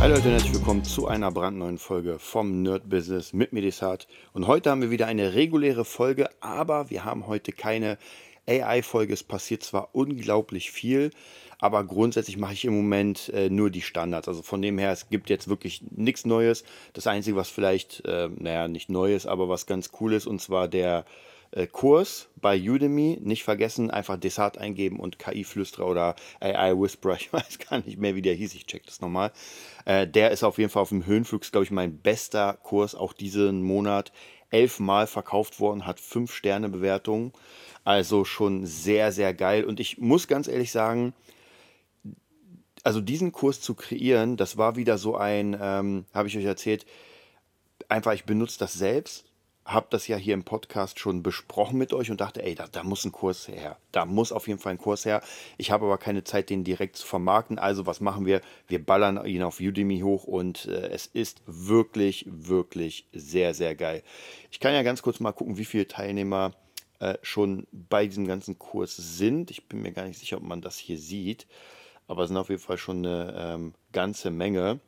Hallo Leute und herzlich willkommen zu einer brandneuen Folge vom Nerd Business mit Medisat. Und heute haben wir wieder eine reguläre Folge, aber wir haben heute keine AI-Folge. Es passiert zwar unglaublich viel, aber grundsätzlich mache ich im Moment äh, nur die Standards. Also von dem her, es gibt jetzt wirklich nichts Neues. Das Einzige, was vielleicht, äh, naja, nicht Neues, aber was ganz cool ist, und zwar der Kurs bei Udemy. Nicht vergessen, einfach Desart eingeben und KI-Flüsterer oder AI Whisperer, ich weiß gar nicht mehr, wie der hieß, ich check das nochmal. Äh, der ist auf jeden Fall auf dem Höhenflug, glaube ich, mein bester Kurs auch diesen Monat. Elfmal verkauft worden, hat fünf Sterne Bewertungen. Also schon sehr, sehr geil. Und ich muss ganz ehrlich sagen, also diesen Kurs zu kreieren, das war wieder so ein, ähm, habe ich euch erzählt, einfach ich benutze das selbst habe das ja hier im Podcast schon besprochen mit euch und dachte, ey, da, da, muss ein Kurs her. Da muss auf jeden Fall ein Kurs her. Ich habe aber keine Zeit, den direkt zu vermarkten. Also was machen wir? Wir ballern ihn auf Udemy hoch und äh, es ist wirklich, wirklich sehr, sehr geil. Ich kann ja ganz kurz mal gucken, wie viele Teilnehmer äh, schon bei diesem ganzen Kurs sind. Ich bin mir gar nicht sicher, ob man das hier sieht, aber es sind auf jeden Fall schon eine ähm, ganze Menge.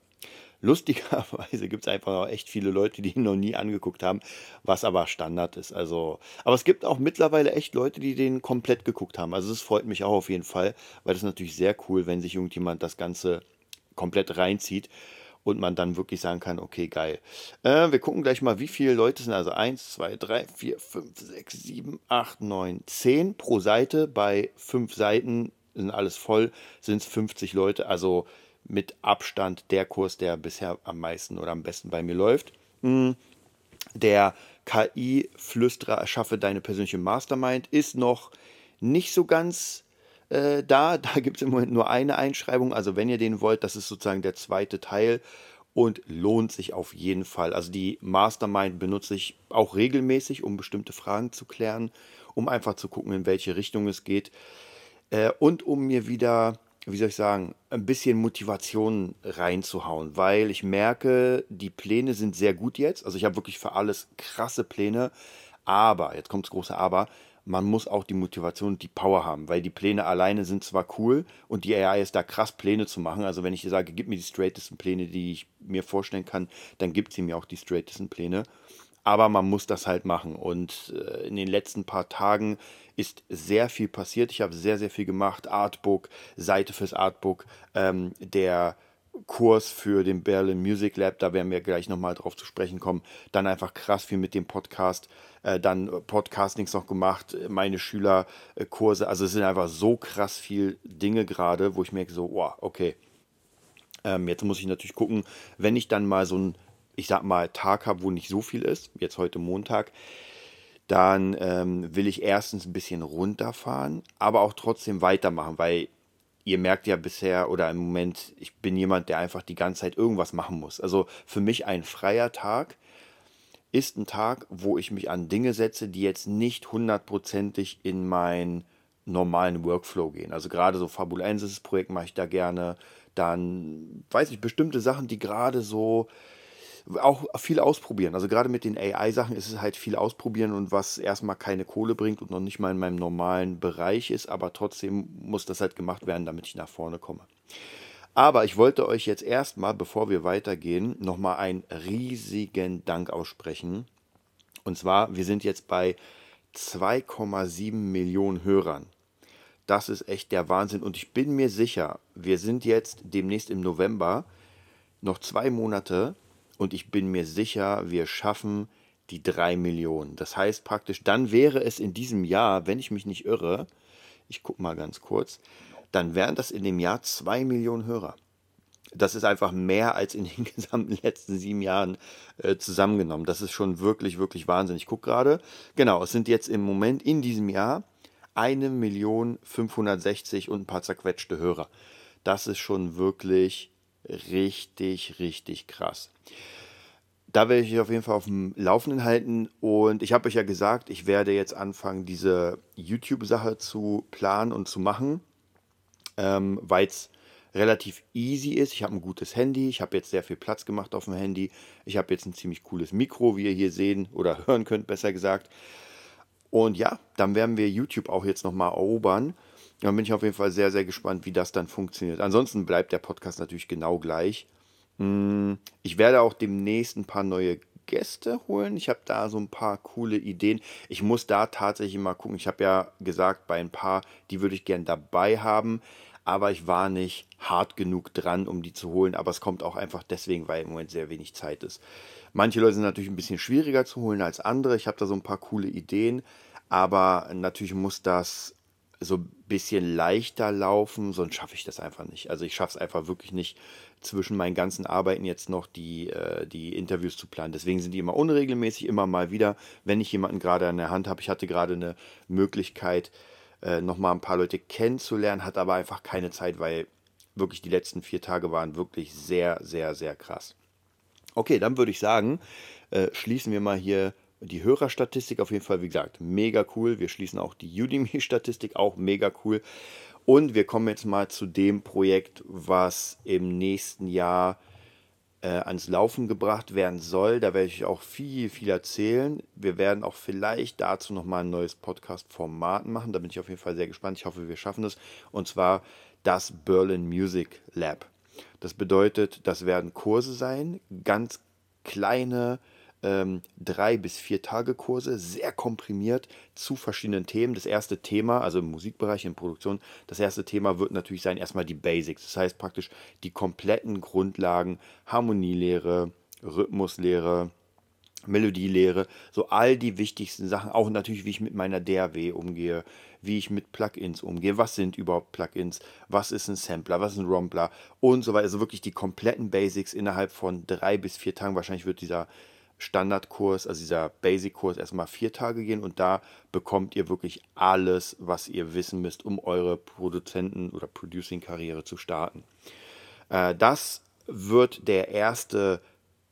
Lustigerweise gibt es einfach auch echt viele Leute, die ihn noch nie angeguckt haben, was aber Standard ist. Also, aber es gibt auch mittlerweile echt Leute, die den komplett geguckt haben. Also es freut mich auch auf jeden Fall, weil das natürlich sehr cool, wenn sich irgendjemand das Ganze komplett reinzieht und man dann wirklich sagen kann, okay, geil. Äh, wir gucken gleich mal, wie viele Leute sind. Also 1, 2, 3, 4, 5, 6, 7, 8, 9, 10 pro Seite. Bei 5 Seiten sind alles voll, sind es 50 Leute. Also mit Abstand der Kurs, der bisher am meisten oder am besten bei mir läuft. Hm, der KI-Flüsterer erschaffe deine persönliche Mastermind ist noch nicht so ganz äh, da. Da gibt es im Moment nur eine Einschreibung. Also wenn ihr den wollt, das ist sozusagen der zweite Teil und lohnt sich auf jeden Fall. Also die Mastermind benutze ich auch regelmäßig, um bestimmte Fragen zu klären, um einfach zu gucken, in welche Richtung es geht äh, und um mir wieder wie soll ich sagen, ein bisschen Motivation reinzuhauen, weil ich merke, die Pläne sind sehr gut jetzt. Also ich habe wirklich für alles krasse Pläne. Aber, jetzt kommt das große Aber, man muss auch die Motivation und die Power haben, weil die Pläne alleine sind zwar cool und die AI ist da krass, Pläne zu machen. Also wenn ich dir sage, gib mir die straightesten Pläne, die ich mir vorstellen kann, dann gibt sie mir auch die straightesten Pläne. Aber man muss das halt machen. Und äh, in den letzten paar Tagen ist sehr viel passiert. Ich habe sehr, sehr viel gemacht. Artbook, Seite fürs Artbook, ähm, der Kurs für den Berlin Music Lab, da werden wir gleich nochmal drauf zu sprechen kommen. Dann einfach krass viel mit dem Podcast, äh, dann Podcastings noch gemacht, meine Schülerkurse. Also es sind einfach so krass viel Dinge gerade, wo ich merke so, wow, okay. Ähm, jetzt muss ich natürlich gucken, wenn ich dann mal so ein ich sag mal, Tag habe, wo nicht so viel ist, jetzt heute Montag, dann ähm, will ich erstens ein bisschen runterfahren, aber auch trotzdem weitermachen, weil ihr merkt ja bisher oder im Moment, ich bin jemand, der einfach die ganze Zeit irgendwas machen muss. Also für mich ein freier Tag ist ein Tag, wo ich mich an Dinge setze, die jetzt nicht hundertprozentig in meinen normalen Workflow gehen. Also gerade so Fabulensis Projekt mache ich da gerne. Dann weiß ich bestimmte Sachen, die gerade so auch viel ausprobieren. Also gerade mit den AI-Sachen ist es halt viel ausprobieren und was erstmal keine Kohle bringt und noch nicht mal in meinem normalen Bereich ist, aber trotzdem muss das halt gemacht werden, damit ich nach vorne komme. Aber ich wollte euch jetzt erstmal, bevor wir weitergehen, nochmal einen riesigen Dank aussprechen. Und zwar, wir sind jetzt bei 2,7 Millionen Hörern. Das ist echt der Wahnsinn. Und ich bin mir sicher, wir sind jetzt demnächst im November, noch zwei Monate und ich bin mir sicher, wir schaffen die 3 Millionen. Das heißt praktisch, dann wäre es in diesem Jahr, wenn ich mich nicht irre, ich gucke mal ganz kurz, dann wären das in dem Jahr 2 Millionen Hörer. Das ist einfach mehr als in den gesamten letzten sieben Jahren äh, zusammengenommen. Das ist schon wirklich, wirklich Wahnsinn. Ich gucke gerade, genau, es sind jetzt im Moment in diesem Jahr 1.560 und ein paar zerquetschte Hörer. Das ist schon wirklich richtig, richtig krass. da werde ich euch auf jeden Fall auf dem Laufenden halten. Und ich habe euch ja gesagt, ich werde jetzt anfangen, diese YouTube-Sache zu planen und zu machen, ähm, weil es relativ easy ist. Ich habe ein gutes Handy, ich habe jetzt sehr viel Platz gemacht auf dem Handy. Ich habe jetzt ein ziemlich cooles Mikro, wie ihr hier sehen oder hören könnt, besser gesagt. Und ja, dann werden wir YouTube auch jetzt nochmal erobern. Da bin ich auf jeden Fall sehr, sehr gespannt, wie das dann funktioniert. Ansonsten bleibt der Podcast natürlich genau gleich. Hm, ich werde auch demnächst ein paar neue Gäste holen. Ich habe da so ein paar coole Ideen. Ich muss da tatsächlich mal gucken. Ich habe ja gesagt, bei ein paar, die würde ich gern dabei haben. Aber ich war nicht hart genug dran, um die zu holen. Aber es kommt auch einfach deswegen, weil im Moment sehr wenig Zeit ist. Manche Leute sind natürlich ein bisschen schwieriger zu holen als andere. Ich habe da so ein paar coole Ideen. Aber natürlich muss das so ein bisschen leichter laufen, sonst schaffe ich das einfach nicht. Also ich schaffe es einfach wirklich nicht, zwischen meinen ganzen Arbeiten jetzt noch die, äh, die Interviews zu planen. Deswegen sind die immer unregelmäßig, immer mal wieder, wenn ich jemanden gerade an der Hand habe. Ich hatte gerade eine Möglichkeit, äh, nochmal ein paar Leute kennenzulernen, hatte aber einfach keine Zeit, weil wirklich die letzten vier Tage waren wirklich sehr, sehr, sehr krass. Okay, dann würde ich sagen, äh, schließen wir mal hier die Hörerstatistik auf jeden Fall, wie gesagt, mega cool. Wir schließen auch die Udemy-Statistik, auch mega cool. Und wir kommen jetzt mal zu dem Projekt, was im nächsten Jahr äh, ans Laufen gebracht werden soll. Da werde ich auch viel, viel erzählen. Wir werden auch vielleicht dazu nochmal ein neues Podcast-Format machen. Da bin ich auf jeden Fall sehr gespannt. Ich hoffe, wir schaffen es. Und zwar das Berlin Music Lab. Das bedeutet, das werden Kurse sein, ganz kleine ähm, drei bis vier Tage Kurse, sehr komprimiert zu verschiedenen Themen. Das erste Thema, also im Musikbereich, in Produktion, das erste Thema wird natürlich sein, erstmal die Basics. Das heißt praktisch die kompletten Grundlagen, Harmonielehre, Rhythmuslehre, Melodielehre, so all die wichtigsten Sachen, auch natürlich, wie ich mit meiner DAW umgehe, wie ich mit Plugins umgehe, was sind überhaupt Plugins, was ist ein Sampler, was ist ein Rompler und so weiter. Also wirklich die kompletten Basics innerhalb von drei bis vier Tagen. Wahrscheinlich wird dieser Standardkurs, also dieser Basic-Kurs, erstmal vier Tage gehen und da bekommt ihr wirklich alles, was ihr wissen müsst, um eure Produzenten- oder Producing-Karriere zu starten. Äh, das wird der erste,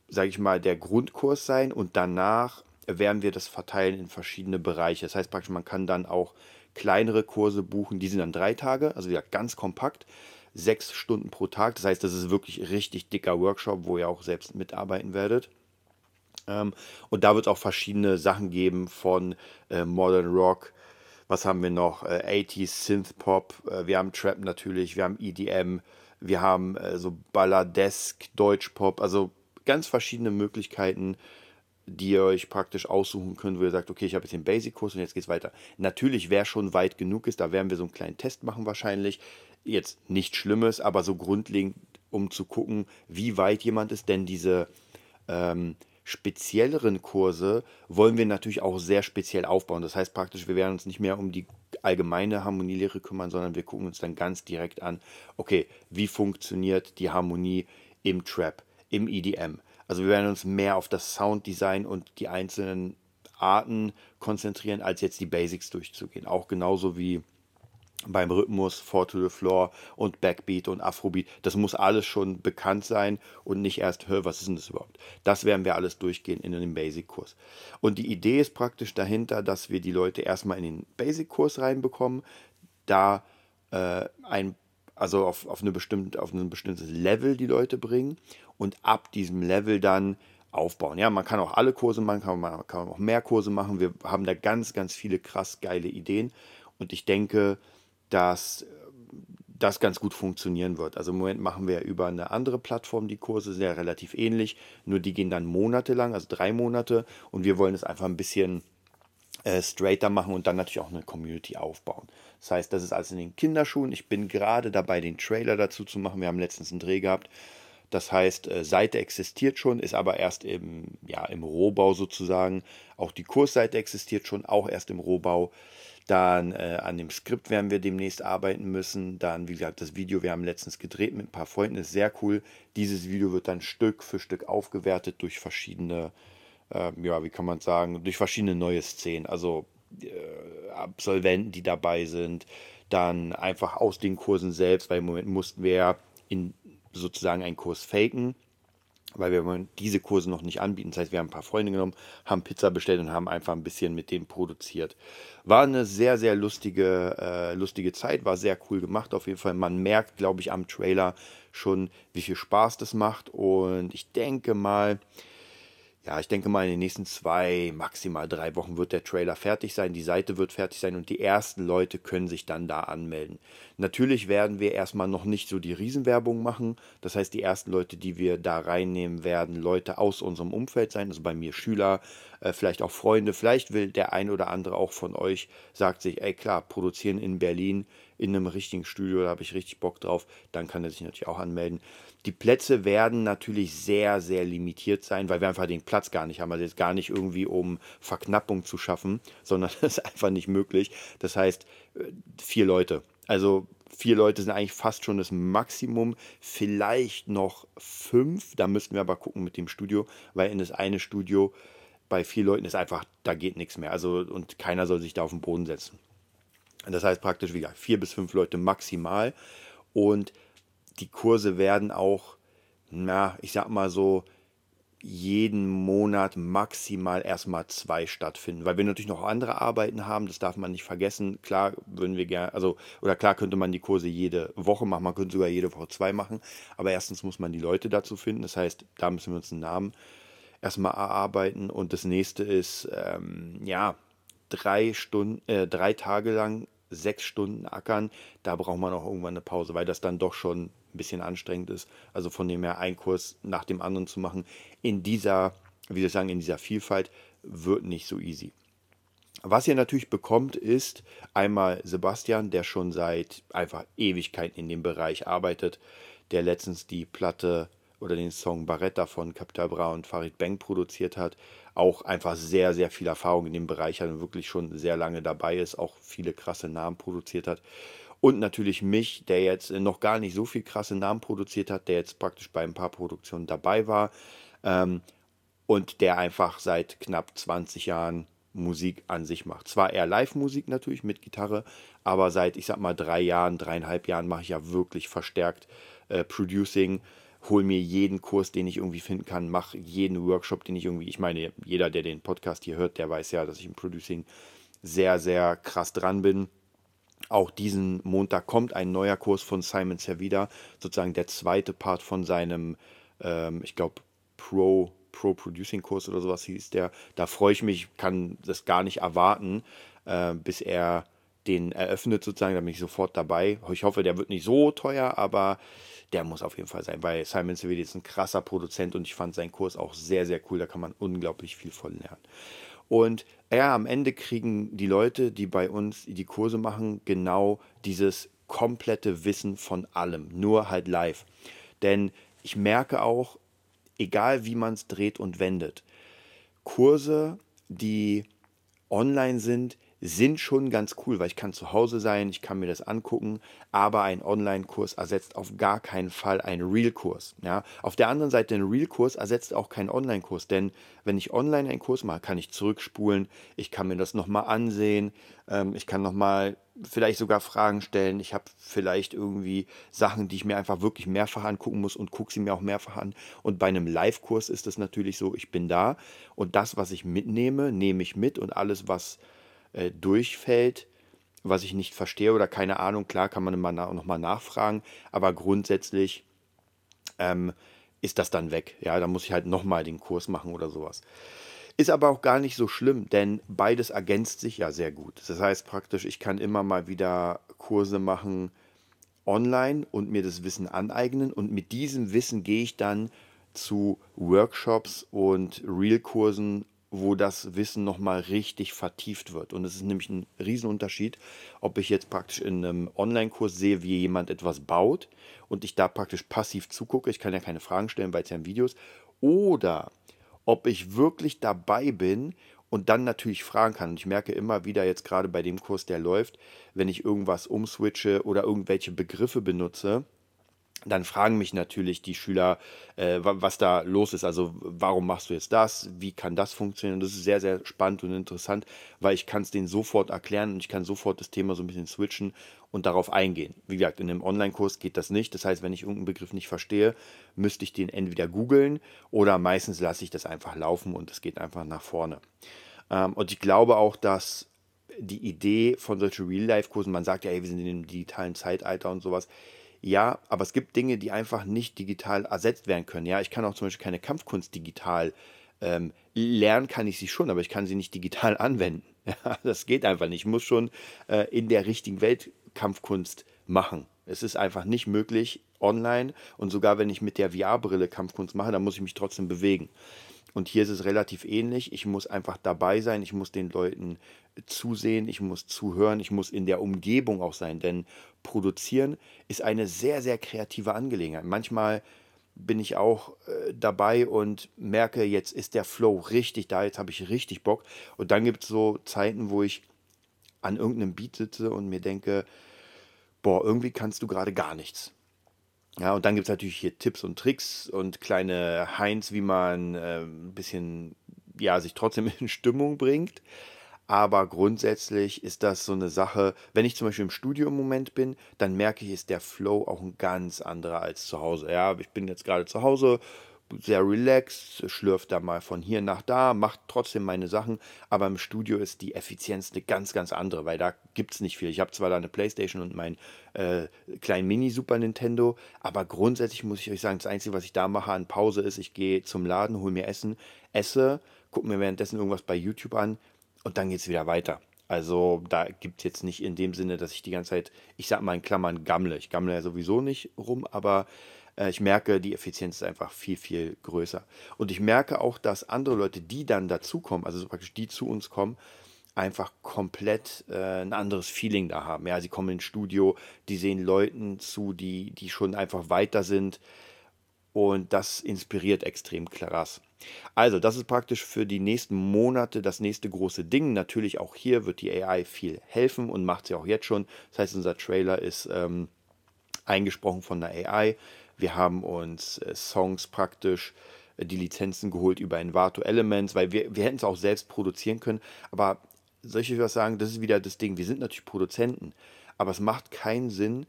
sage ich mal, der Grundkurs sein und danach werden wir das verteilen in verschiedene Bereiche. Das heißt praktisch, man kann dann auch kleinere Kurse buchen, die sind dann drei Tage, also wieder ganz kompakt, sechs Stunden pro Tag. Das heißt, das ist wirklich richtig dicker Workshop, wo ihr auch selbst mitarbeiten werdet. Ähm, und da wird es auch verschiedene Sachen geben von äh, Modern Rock. Was haben wir noch? Äh, 80s, Synth Pop. Äh, wir haben Trap natürlich. Wir haben EDM. Wir haben äh, so Balladesk, Deutschpop. Also ganz verschiedene Möglichkeiten, die ihr euch praktisch aussuchen könnt, wo ihr sagt, okay, ich habe jetzt den Basic-Kurs und jetzt geht es weiter. Natürlich, wer schon weit genug ist, da werden wir so einen kleinen Test machen wahrscheinlich. Jetzt nichts Schlimmes, aber so grundlegend, um zu gucken, wie weit jemand ist, denn diese ähm, spezielleren Kurse wollen wir natürlich auch sehr speziell aufbauen. Das heißt praktisch, wir werden uns nicht mehr um die allgemeine Harmonielehre kümmern, sondern wir gucken uns dann ganz direkt an, okay, wie funktioniert die Harmonie im Trap, im EDM. Also wir werden uns mehr auf das Sounddesign und die einzelnen Arten konzentrieren, als jetzt die Basics durchzugehen. Auch genauso wie beim Rhythmus, Four to the Floor und Backbeat und Afrobeat. Das muss alles schon bekannt sein und nicht erst, hör, was ist denn das überhaupt? Das werden wir alles durchgehen in den Basic-Kurs. Und die Idee ist praktisch dahinter, dass wir die Leute erstmal in den Basic-Kurs reinbekommen, da äh, ein, also auf, auf, eine bestimmt, auf ein bestimmtes Level die Leute bringen und ab diesem Level dann aufbauen. Ja, man kann auch alle Kurse machen, kann man kann auch mehr Kurse machen. Wir haben da ganz, ganz viele krass geile Ideen und ich denke, dass das ganz gut funktionieren wird. Also im Moment machen wir über eine andere Plattform die Kurse, sehr relativ ähnlich, nur die gehen dann monatelang, also drei Monate und wir wollen es einfach ein bisschen äh, straighter machen und dann natürlich auch eine Community aufbauen. Das heißt, das ist alles in den Kinderschuhen. Ich bin gerade dabei, den Trailer dazu zu machen. Wir haben letztens einen Dreh gehabt. Das heißt, äh, Seite existiert schon, ist aber erst im, ja, im Rohbau sozusagen. Auch die Kursseite existiert schon, auch erst im Rohbau. Dann äh, an dem Skript werden wir demnächst arbeiten müssen. Dann, wie gesagt, das Video, wir haben letztens gedreht mit ein paar Freunden, ist sehr cool. Dieses Video wird dann Stück für Stück aufgewertet durch verschiedene, äh, ja, wie kann man sagen, durch verschiedene neue Szenen. Also äh, Absolventen, die dabei sind. Dann einfach aus den Kursen selbst, weil im Moment mussten wir in sozusagen einen Kurs faken weil wir diese Kurse noch nicht anbieten. Das heißt, wir haben ein paar Freunde genommen, haben Pizza bestellt und haben einfach ein bisschen mit denen produziert. War eine sehr, sehr lustige, äh, lustige Zeit, war sehr cool gemacht auf jeden Fall. Man merkt, glaube ich, am Trailer schon, wie viel Spaß das macht. Und ich denke mal, ja, ich denke mal, in den nächsten zwei, maximal drei Wochen wird der Trailer fertig sein, die Seite wird fertig sein und die ersten Leute können sich dann da anmelden. Natürlich werden wir erstmal noch nicht so die Riesenwerbung machen. Das heißt, die ersten Leute, die wir da reinnehmen, werden Leute aus unserem Umfeld sein, also bei mir Schüler, äh, vielleicht auch Freunde. Vielleicht will der ein oder andere auch von euch, sagt sich, ey klar, produzieren in Berlin in einem richtigen Studio, da habe ich richtig Bock drauf, dann kann er sich natürlich auch anmelden. Die Plätze werden natürlich sehr, sehr limitiert sein, weil wir einfach den Platz gar nicht haben. Also jetzt gar nicht irgendwie, um Verknappung zu schaffen, sondern das ist einfach nicht möglich. Das heißt, äh, vier Leute. Also vier Leute sind eigentlich fast schon das Maximum. Vielleicht noch fünf. Da müssten wir aber gucken mit dem Studio, weil in das eine Studio bei vier Leuten ist einfach, da geht nichts mehr. Also und keiner soll sich da auf den Boden setzen. Das heißt praktisch wie gesagt, vier bis fünf Leute maximal. Und die Kurse werden auch, na, ich sag mal so, jeden Monat maximal erstmal zwei stattfinden, weil wir natürlich noch andere Arbeiten haben, das darf man nicht vergessen. Klar würden wir gerne, also, oder klar könnte man die Kurse jede Woche machen, man könnte sogar jede Woche zwei machen, aber erstens muss man die Leute dazu finden, das heißt, da müssen wir uns einen Namen erstmal erarbeiten und das nächste ist, ähm, ja, drei Stunden, äh, drei Tage lang sechs Stunden ackern, da braucht man auch irgendwann eine Pause, weil das dann doch schon ein bisschen anstrengend ist. Also von dem her einen Kurs nach dem anderen zu machen, in dieser, wie soll ich sagen, in dieser Vielfalt wird nicht so easy. Was ihr natürlich bekommt, ist einmal Sebastian, der schon seit einfach Ewigkeiten in dem Bereich arbeitet, der letztens die Platte oder den Song Barretta von Capital Bra und Farid Bang produziert hat, auch einfach sehr, sehr viel Erfahrung in dem Bereich hat und wirklich schon sehr lange dabei ist, auch viele krasse Namen produziert hat. Und natürlich mich, der jetzt noch gar nicht so viel krasse Namen produziert hat, der jetzt praktisch bei ein paar Produktionen dabei war ähm, und der einfach seit knapp 20 Jahren Musik an sich macht. Zwar eher Live-Musik natürlich mit Gitarre, aber seit, ich sag mal, drei Jahren, dreieinhalb Jahren mache ich ja wirklich verstärkt äh, Producing hole mir jeden Kurs, den ich irgendwie finden kann, mache jeden Workshop, den ich irgendwie, ich meine, jeder, der den Podcast hier hört, der weiß ja, dass ich im Producing sehr, sehr krass dran bin. Auch diesen Montag kommt ein neuer Kurs von Simon Servida, sozusagen der zweite Part von seinem, ähm, ich glaube, Pro, Pro Producing Kurs oder sowas hieß der. Da freue ich mich, kann das gar nicht erwarten, äh, bis er den eröffnet sozusagen, da bin ich sofort dabei. Ich hoffe, der wird nicht so teuer, aber der muss auf jeden Fall sein, weil Simon Seville ist ein krasser Produzent und ich fand seinen Kurs auch sehr, sehr cool. Da kann man unglaublich viel von lernen. Und ja, am Ende kriegen die Leute, die bei uns die Kurse machen, genau dieses komplette Wissen von allem, nur halt live. Denn ich merke auch, egal wie man es dreht und wendet, Kurse, die online sind, sind schon ganz cool, weil ich kann zu Hause sein, ich kann mir das angucken, aber ein Online-Kurs ersetzt auf gar keinen Fall einen Real-Kurs. Ja? Auf der anderen Seite ein Real-Kurs ersetzt auch keinen Online-Kurs, denn wenn ich online einen Kurs mache, kann ich zurückspulen, ich kann mir das nochmal ansehen, ähm, ich kann nochmal vielleicht sogar Fragen stellen, ich habe vielleicht irgendwie Sachen, die ich mir einfach wirklich mehrfach angucken muss und gucke sie mir auch mehrfach an. Und bei einem Live-Kurs ist es natürlich so, ich bin da und das, was ich mitnehme, nehme ich mit und alles, was äh, durchfällt, was ich nicht verstehe oder keine Ahnung, klar kann man immer na nochmal nachfragen, aber grundsätzlich ähm, ist das dann weg. Ja, da muss ich halt nochmal den Kurs machen oder sowas. Ist aber auch gar nicht so schlimm, denn beides ergänzt sich ja sehr gut. Das heißt praktisch, ich kann immer mal wieder Kurse machen online und mir das Wissen aneignen und mit diesem Wissen gehe ich dann zu Workshops und Real-Kursen wo das Wissen nochmal richtig vertieft wird. Und es ist nämlich ein Riesenunterschied, ob ich jetzt praktisch in einem Online-Kurs sehe, wie jemand etwas baut und ich da praktisch passiv zugucke. Ich kann ja keine Fragen stellen, weil es ja ein Video ist. Oder ob ich wirklich dabei bin und dann natürlich fragen kann. Und ich merke immer wieder jetzt gerade bei dem Kurs, der läuft, wenn ich irgendwas umswitche oder irgendwelche Begriffe benutze, dann fragen mich natürlich die Schüler, äh, was da los ist. Also warum machst du jetzt das? Wie kann das funktionieren? Das ist sehr, sehr spannend und interessant, weil ich kann es denen sofort erklären und ich kann sofort das Thema so ein bisschen switchen und darauf eingehen. Wie gesagt, in einem Online-Kurs geht das nicht. Das heißt, wenn ich irgendeinen Begriff nicht verstehe, müsste ich den entweder googeln oder meistens lasse ich das einfach laufen und es geht einfach nach vorne. Ähm, und ich glaube auch, dass die Idee von solchen Real-Life-Kursen, man sagt ja, ey, wir sind in einem digitalen Zeitalter und sowas, ja, aber es gibt Dinge, die einfach nicht digital ersetzt werden können. Ja, ich kann auch zum Beispiel keine Kampfkunst digital ähm, lernen, kann ich sie schon, aber ich kann sie nicht digital anwenden. Ja, das geht einfach nicht. Ich muss schon äh, in der richtigen Welt Kampfkunst machen. Es ist einfach nicht möglich online und sogar wenn ich mit der VR-Brille Kampfkunst mache, dann muss ich mich trotzdem bewegen. Und hier ist es relativ ähnlich. Ich muss einfach dabei sein, ich muss den Leuten zusehen, ich muss zuhören, ich muss in der Umgebung auch sein, denn produzieren ist eine sehr, sehr kreative Angelegenheit. Manchmal bin ich auch äh, dabei und merke, jetzt ist der Flow richtig da, jetzt habe ich richtig Bock. Und dann gibt es so Zeiten, wo ich an irgendeinem Beat sitze und mir denke, boah, irgendwie kannst du gerade gar nichts. Ja, und dann gibt es natürlich hier Tipps und Tricks und kleine Heinz, wie man äh, ein bisschen, ja, sich trotzdem in Stimmung bringt. Aber grundsätzlich ist das so eine Sache, wenn ich zum Beispiel im Studio im Moment bin, dann merke ich, ist der Flow auch ein ganz anderer als zu Hause. Ja, ich bin jetzt gerade zu Hause, sehr relaxed, schlürft da mal von hier nach da, macht trotzdem meine Sachen, aber im Studio ist die Effizienz eine ganz, ganz andere, weil da gibt es nicht viel. Ich habe zwar da eine Playstation und meinen äh, kleinen Mini-Super Nintendo, aber grundsätzlich muss ich euch sagen, das Einzige, was ich da mache an Pause ist, ich gehe zum Laden, hole mir Essen, esse, gucke mir währenddessen irgendwas bei YouTube an und dann geht es wieder weiter. Also da gibt es jetzt nicht in dem Sinne, dass ich die ganze Zeit, ich sag mal in Klammern, gammle. Ich gammle ja sowieso nicht rum, aber äh, ich merke, die Effizienz ist einfach viel, viel größer. Und ich merke auch, dass andere Leute, die dann dazukommen, also praktisch die zu uns kommen, einfach komplett äh, ein anderes Feeling da haben. Ja, sie kommen ins Studio, die sehen Leuten zu, die, die schon einfach weiter sind. Und das inspiriert extrem krass. Also, das ist praktisch für die nächsten Monate das nächste große Ding. Natürlich auch hier wird die AI viel helfen und macht sie auch jetzt schon. Das heißt, unser Trailer ist ähm, eingesprochen von der AI. Wir haben uns äh, Songs praktisch äh, die Lizenzen geholt über Envato Elements, weil wir, wir hätten es auch selbst produzieren können. Aber soll ich euch was sagen? Das ist wieder das Ding. Wir sind natürlich Produzenten, aber es macht keinen Sinn,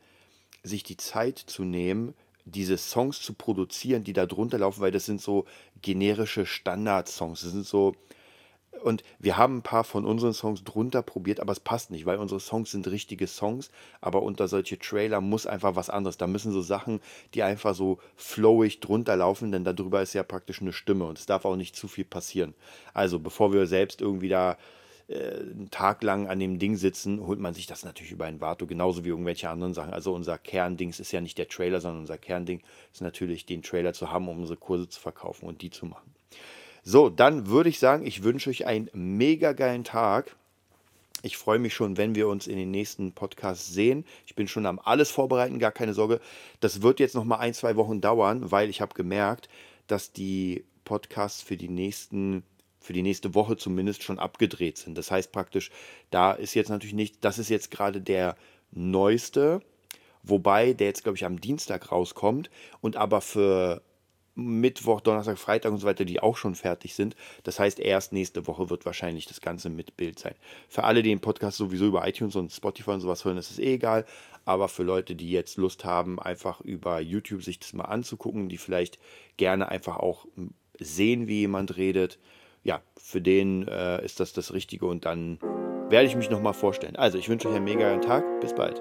sich die Zeit zu nehmen, diese Songs zu produzieren, die da drunter laufen, weil das sind so generische Standard-Songs. Das sind so, und wir haben ein paar von unseren Songs drunter probiert, aber es passt nicht, weil unsere Songs sind richtige Songs, aber unter solche Trailer muss einfach was anderes. Da müssen so Sachen, die einfach so flowig drunter laufen, denn darüber ist ja praktisch eine Stimme und es darf auch nicht zu viel passieren. Also bevor wir selbst irgendwie da äh, einen Tag lang an dem Ding sitzen, holt man sich das natürlich über ein Vato, genauso wie irgendwelche anderen Sachen. Also unser Kerndings ist ja nicht der Trailer, sondern unser Kernding ist natürlich den Trailer zu haben, um unsere Kurse zu verkaufen und die zu machen. So, dann würde ich sagen, ich wünsche euch einen mega geilen Tag. Ich freue mich schon, wenn wir uns in den nächsten Podcasts sehen. Ich bin schon am alles vorbereiten, gar keine Sorge. Das wird jetzt noch mal ein, zwei Wochen dauern, weil ich habe gemerkt, dass die Podcasts für die nächsten für die nächste Woche zumindest schon abgedreht sind. Das heißt praktisch, da ist jetzt natürlich nicht, das ist jetzt gerade der neueste, wobei der jetzt glaube ich am Dienstag rauskommt und aber für Mittwoch, Donnerstag, Freitag und so weiter, die auch schon fertig sind. Das heißt, erst nächste Woche wird wahrscheinlich das Ganze mit Bild sein. Für alle, die den Podcast sowieso über iTunes und Spotify und sowas hören, ist es eh egal. Aber für Leute, die jetzt Lust haben, einfach über YouTube sich das mal anzugucken, die vielleicht gerne einfach auch sehen, wie jemand redet, ja, für den äh, ist das das Richtige und dann werde ich mich nochmal vorstellen. Also, ich wünsche euch einen mega Tag. Bis bald.